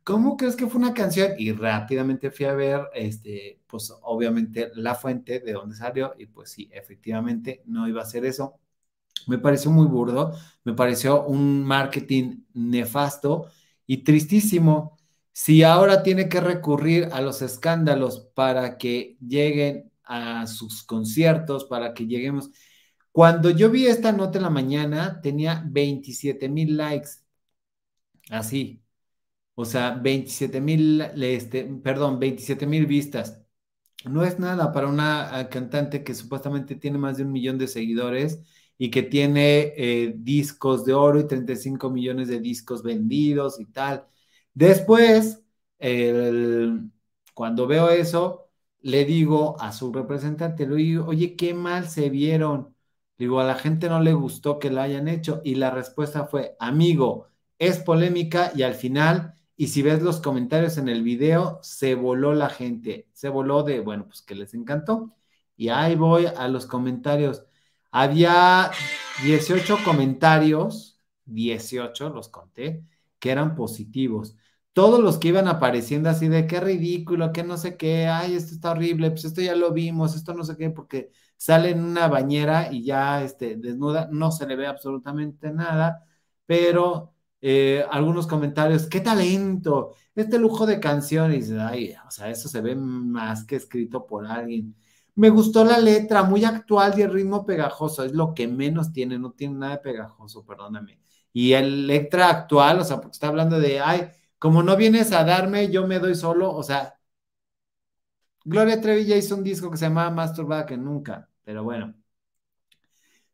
¿cómo crees que fue una canción? Y rápidamente fui a ver, este, pues obviamente la fuente de dónde salió, y pues sí, efectivamente no iba a ser eso. Me pareció muy burdo, me pareció un marketing nefasto y tristísimo. Si ahora tiene que recurrir a los escándalos para que lleguen a sus conciertos, para que lleguemos. Cuando yo vi esta nota en la mañana, tenía 27 mil likes. Así. O sea, 27 mil, este, perdón, 27 mil vistas. No es nada para una ah, cantante que supuestamente tiene más de un millón de seguidores y que tiene eh, discos de oro y 35 millones de discos vendidos y tal. Después, cuando veo eso, le digo a su representante, le digo, oye, qué mal se vieron. Digo, a la gente no le gustó que lo hayan hecho y la respuesta fue, amigo, es polémica y al final, y si ves los comentarios en el video, se voló la gente, se voló de, bueno, pues que les encantó. Y ahí voy a los comentarios. Había 18 comentarios, 18 los conté, que eran positivos. Todos los que iban apareciendo así de qué ridículo, qué no sé qué, ay, esto está horrible, pues esto ya lo vimos, esto no sé qué, porque sale en una bañera y ya este, desnuda, no se le ve absolutamente nada, pero eh, algunos comentarios, qué talento, este lujo de canciones, ay, o sea, eso se ve más que escrito por alguien. Me gustó la letra, muy actual y el ritmo pegajoso, es lo que menos tiene, no tiene nada de pegajoso, perdóname. Y el letra actual, o sea, porque está hablando de, ay, como no vienes a darme, yo me doy solo, o sea, Gloria Trevi ya hizo un disco que se llama Masturbada que nunca, pero bueno.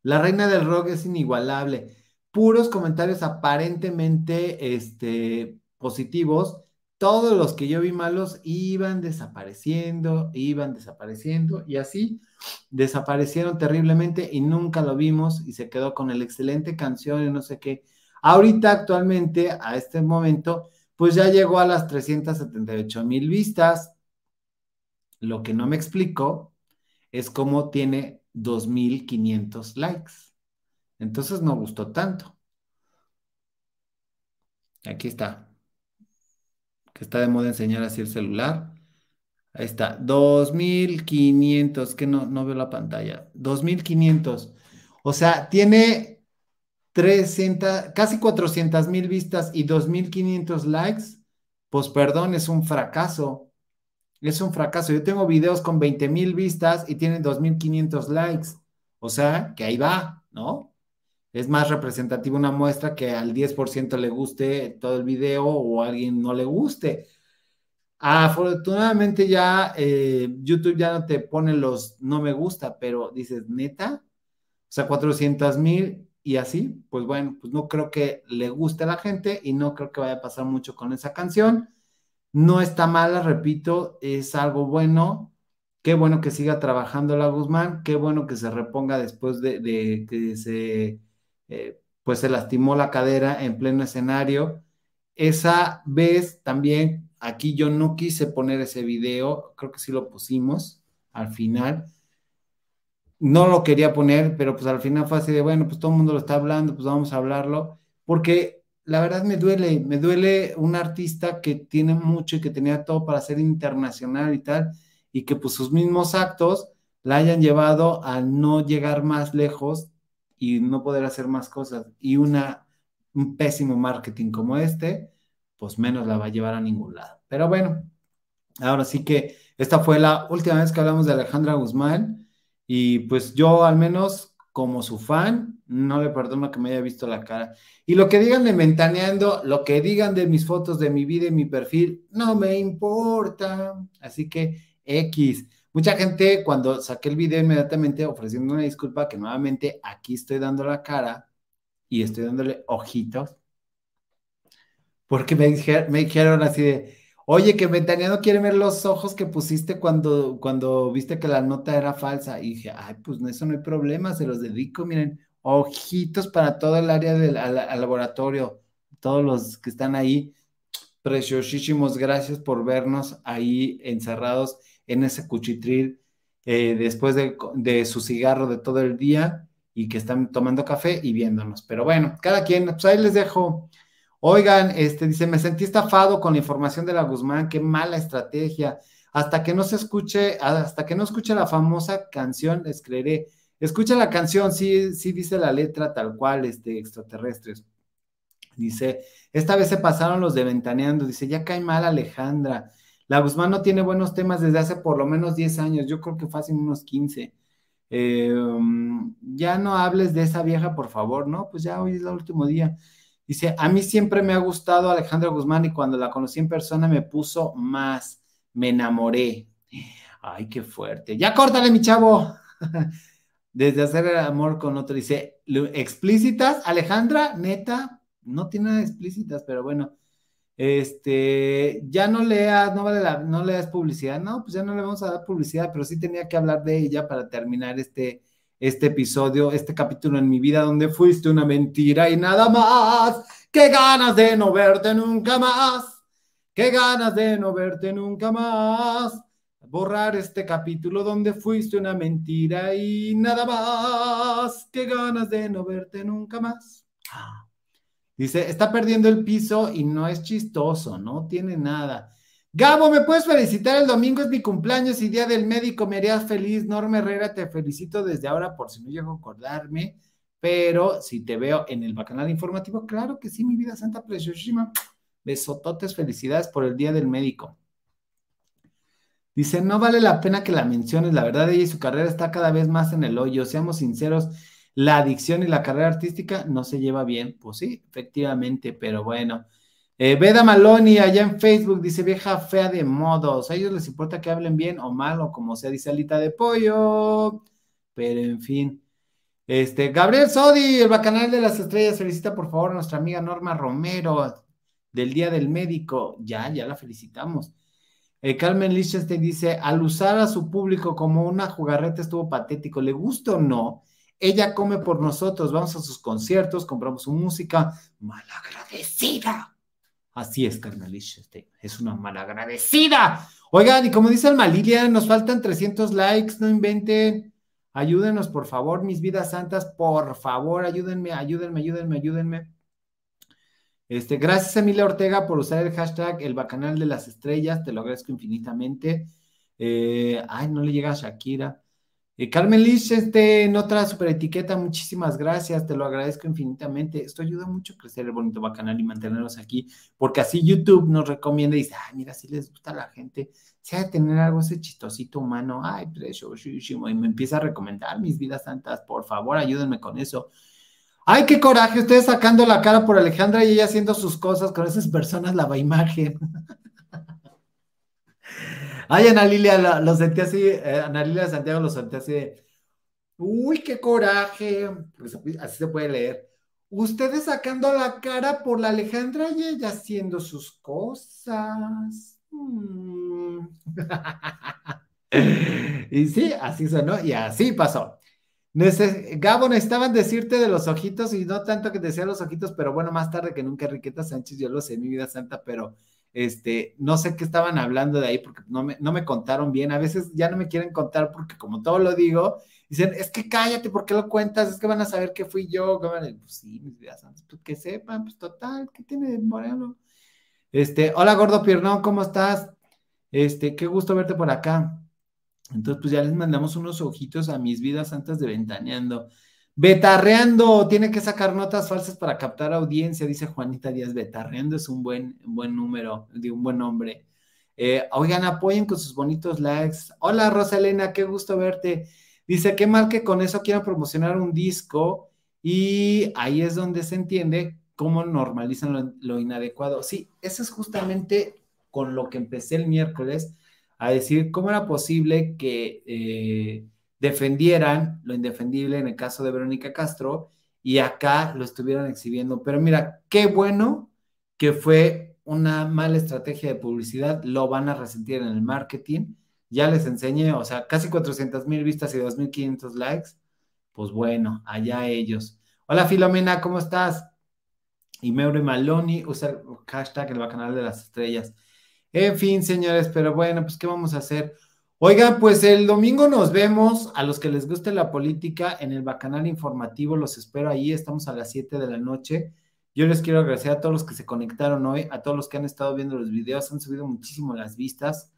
La reina del rock es inigualable. Puros comentarios aparentemente este, positivos todos los que yo vi malos iban desapareciendo, iban desapareciendo y así desaparecieron terriblemente y nunca lo vimos y se quedó con el excelente canción y no sé qué. Ahorita actualmente, a este momento, pues ya llegó a las 378 mil vistas. Lo que no me explico es cómo tiene 2.500 likes. Entonces no gustó tanto. Aquí está que está de moda enseñar así el celular. Ahí está, 2500, que no, no veo la pantalla. 2500. O sea, tiene 300, casi 400 mil vistas y 2.500 likes, pues perdón, es un fracaso. Es un fracaso. Yo tengo videos con 20 mil vistas y tienen 2.500 likes. O sea, que ahí va, ¿no? Es más representativa una muestra que al 10% le guste todo el video o a alguien no le guste. Afortunadamente ya eh, YouTube ya no te pone los no me gusta, pero dices, neta, o sea, 400 mil y así, pues bueno, pues no creo que le guste a la gente y no creo que vaya a pasar mucho con esa canción. No está mala, repito, es algo bueno. Qué bueno que siga trabajando la Guzmán, qué bueno que se reponga después de, que se, eh, pues se lastimó la cadera en pleno escenario. Esa vez también Aquí yo no quise poner ese video, creo que sí lo pusimos al final. No lo quería poner, pero pues al final fue así de, bueno, pues todo el mundo lo está hablando, pues vamos a hablarlo, porque la verdad me duele, me duele un artista que tiene mucho y que tenía todo para ser internacional y tal, y que pues sus mismos actos la hayan llevado a no llegar más lejos y no poder hacer más cosas. Y una, un pésimo marketing como este, pues menos la va a llevar a ningún lado. Pero bueno, ahora sí que esta fue la última vez que hablamos de Alejandra Guzmán y pues yo al menos como su fan, no le perdono que me haya visto la cara. Y lo que digan de Mentaneando, lo que digan de mis fotos, de mi vida y mi perfil, no me importa. Así que X. Mucha gente cuando saqué el video inmediatamente ofreciendo una disculpa que nuevamente aquí estoy dando la cara y estoy dándole ojitos porque me, dijeron, así de, oye, que Ventaneando quiere ver los ojos que pusiste cuando, cuando viste que la nota era falsa. Y dije, ay, pues eso no hay problema, se los dedico, miren, ojitos para todo el área del laboratorio, todos los que están ahí. Preciosísimos, gracias por vernos ahí encerrados en ese cuchitril eh, después de, de, su cigarro de todo el día y que están tomando café y viéndonos. Pero bueno, cada quien, pues ahí les dejo Oigan, este dice, me sentí estafado con la información de la Guzmán, qué mala estrategia. Hasta que no se escuche, hasta que no escuche la famosa canción, les creeré. Escucha la canción, sí, sí dice la letra tal cual, este, extraterrestres. Dice, esta vez se pasaron los de Ventaneando, dice, ya cae mal Alejandra. La Guzmán no tiene buenos temas desde hace por lo menos 10 años, yo creo que fácil unos 15. Eh, um, ya no hables de esa vieja, por favor, ¿no? Pues ya hoy es el último día. Dice, a mí siempre me ha gustado Alejandra Guzmán y cuando la conocí en persona me puso más, me enamoré. Ay, qué fuerte. Ya córtale, mi chavo. Desde hacer el amor con otro. Dice, explícitas, Alejandra, neta, no tiene nada explícitas, pero bueno. Este, ya no leas, no vale la, no leas publicidad. No, pues ya no le vamos a dar publicidad, pero sí tenía que hablar de ella para terminar este, este episodio, este capítulo en mi vida donde fuiste una mentira y nada más. Qué ganas de no verte nunca más. Qué ganas de no verte nunca más. Borrar este capítulo donde fuiste una mentira y nada más. Qué ganas de no verte nunca más. Dice, está perdiendo el piso y no es chistoso, no tiene nada. Gabo, ¿me puedes felicitar? El domingo es mi cumpleaños y día del médico, me harías feliz. Norma Herrera, te felicito desde ahora por si no llego a acordarme, pero si te veo en el bacanal informativo, claro que sí, mi vida santa preciosísima. Besototes, felicidades por el día del médico. Dice, no vale la pena que la menciones, la verdad ella y su carrera está cada vez más en el hoyo, seamos sinceros, la adicción y la carrera artística no se lleva bien, pues sí, efectivamente, pero bueno. Eh, Veda Maloni allá en Facebook dice vieja fea de modos. A ellos les importa que hablen bien o mal o como sea, dice alita de pollo. Pero en fin. Este, Gabriel Sodi, el bacanal de las estrellas, felicita por favor a nuestra amiga Norma Romero del Día del Médico. Ya, ya la felicitamos. Eh, Carmen Lichtenstein dice, al usar a su público como una jugarreta estuvo patético, ¿le gusta o no? Ella come por nosotros, vamos a sus conciertos, compramos su música, malagradecida. Así es, carnalish, este, es una malagradecida. Oigan, y como dice el Malilia, nos faltan 300 likes, no inventen. Ayúdenos, por favor, mis vidas santas, por favor, ayúdenme, ayúdenme, ayúdenme, ayúdenme. Este, gracias, Emilia Ortega, por usar el hashtag el bacanal de las estrellas, te lo agradezco infinitamente. Eh, ay, no le llega a Shakira. Eh, Carmen Liz, este, en otra super etiqueta, muchísimas gracias, te lo agradezco infinitamente. Esto ayuda mucho a crecer el bonito bacanal y mantenernos aquí, porque así YouTube nos recomienda y dice, ay, mira, si les gusta a la gente, si hay de tener algo ese chistosito humano, ay, preciosísimo, y me empieza a recomendar mis vidas santas, por favor, ayúdenme con eso. Ay, qué coraje, ustedes sacando la cara por Alejandra y ella haciendo sus cosas con esas personas, la imagen. Ay, Ana Lilia, lo, sentí así, eh, Ana Lilia Santiago lo sentí así uy, qué coraje, pues, así se puede leer. Ustedes sacando la cara por la Alejandra y ella haciendo sus cosas. Mm. y sí, así sonó y así pasó. Gabo, necesitaban decirte de los ojitos y no tanto que decía los ojitos, pero bueno, más tarde que nunca, Riqueta Sánchez, yo lo sé, mi vida santa, pero este, no sé qué estaban hablando de ahí porque no me, no me contaron bien. A veces ya no me quieren contar porque como todo lo digo, dicen, es que cállate, ¿por qué lo cuentas? Es que van a saber que fui yo. Pues sí, mis vidas santas, pues que sepan, pues total, ¿qué tiene de moreno? Este, hola gordo Piernón, ¿cómo estás? Este, qué gusto verte por acá. Entonces, pues ya les mandamos unos ojitos a mis vidas santas de Ventaneando. Betarreando, tiene que sacar notas falsas para captar audiencia, dice Juanita Díaz. Betarreando es un buen, buen número, de un buen nombre. Eh, oigan, apoyen con sus bonitos likes. Hola, Rosalena, qué gusto verte. Dice, qué mal que con eso quieran promocionar un disco y ahí es donde se entiende cómo normalizan lo, inadecuado. Sí, eso es justamente con lo que empecé el miércoles a decir cómo era posible que eh, defendieran lo indefendible en el caso de Verónica Castro y acá lo estuvieran exhibiendo. Pero mira, qué bueno que fue una mala estrategia de publicidad, lo van a resentir en el marketing. Ya les enseñé, o sea, casi 400 mil vistas y 2.500 likes. Pues bueno, allá ellos. Hola Filomena, ¿cómo estás? Y Meure Maloni usa el hashtag el canal de las estrellas. En fin, señores, pero bueno, pues ¿qué vamos a hacer? Oiga, pues el domingo nos vemos. A los que les guste la política, en el Bacanal Informativo los espero ahí. Estamos a las 7 de la noche. Yo les quiero agradecer a todos los que se conectaron hoy, a todos los que han estado viendo los videos. Han subido muchísimo las vistas.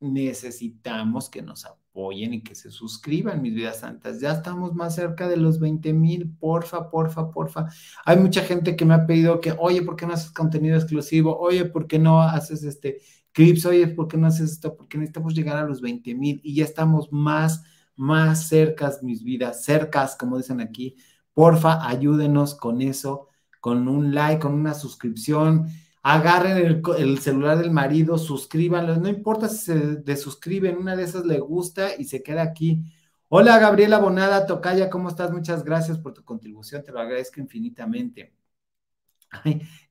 Necesitamos que nos apoyen y que se suscriban, mis vidas santas. Ya estamos más cerca de los 20 mil. Porfa, porfa, porfa. Hay mucha gente que me ha pedido que, oye, ¿por qué no haces contenido exclusivo? Oye, ¿por qué no haces este Clips, oye, ¿por qué no haces esto? Porque necesitamos llegar a los 20 mil y ya estamos más, más cercas, mis vidas, cercas, como dicen aquí. Porfa, ayúdenos con eso, con un like, con una suscripción. Agarren el, celular del marido, suscríbanlo. No importa si se desuscriben, una de esas le gusta y se queda aquí. Hola, Gabriela Bonada, Tocaya, ¿cómo estás? Muchas gracias por tu contribución, te lo agradezco infinitamente.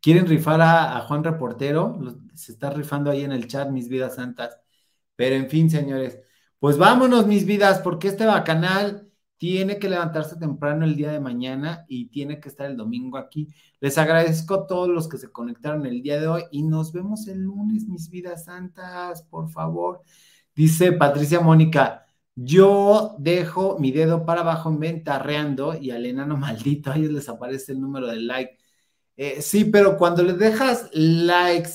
¿Quieren rifar a, Juan Reportero? Se está rifando ahí en el chat, mis vidas santas. Pero en fin, señores, pues vámonos, mis vidas, porque este bacanal tiene que levantarse temprano el día de mañana y tiene que estar el domingo aquí. Les agradezco a todos los que se conectaron el día de hoy y nos vemos el lunes, mis vidas santas, por favor. Dice Patricia Mónica, yo dejo mi dedo para abajo en ventarreando y al enano maldito, a ellos les aparece el número de like. Eh, sí, pero cuando le dejas likes,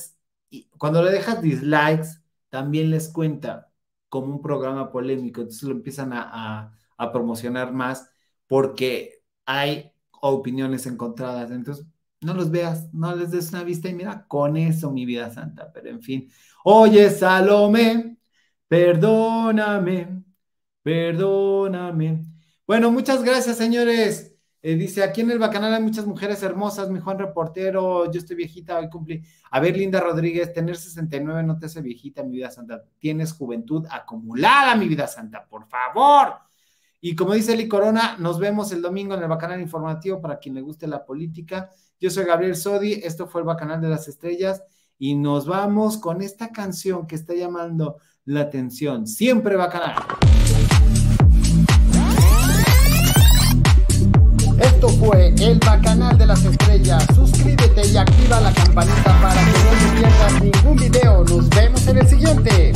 cuando le dejas dislikes, también les cuenta como un programa polémico. Entonces lo empiezan a, promocionar más porque hay opiniones encontradas. Entonces, no los veas, no les des una vista y mira, con eso mi vida santa. Pero en fin, oye, Salomé, perdóname, perdóname. Bueno, muchas gracias, señores. Eh, dice, aquí en el Bacanal hay muchas mujeres hermosas, mi Juan reportero, yo estoy viejita, hoy cumplí. A ver, Linda Rodríguez, tener 69 no te hace viejita, mi vida santa. Tienes juventud acumulada, mi vida santa, por favor. Y como dice Eli Corona, nos vemos el domingo en el Bacanal Informativo para quien le guste la política. Yo soy Gabriel Sodi, esto fue el Bacanal de las Estrellas y nos vamos con esta canción que está llamando la atención. Siempre Bacanal. Esto fue el Bacanal de las Estrellas. Suscríbete y activa la campanita para que no te pierdas ningún video. Nos vemos en el siguiente.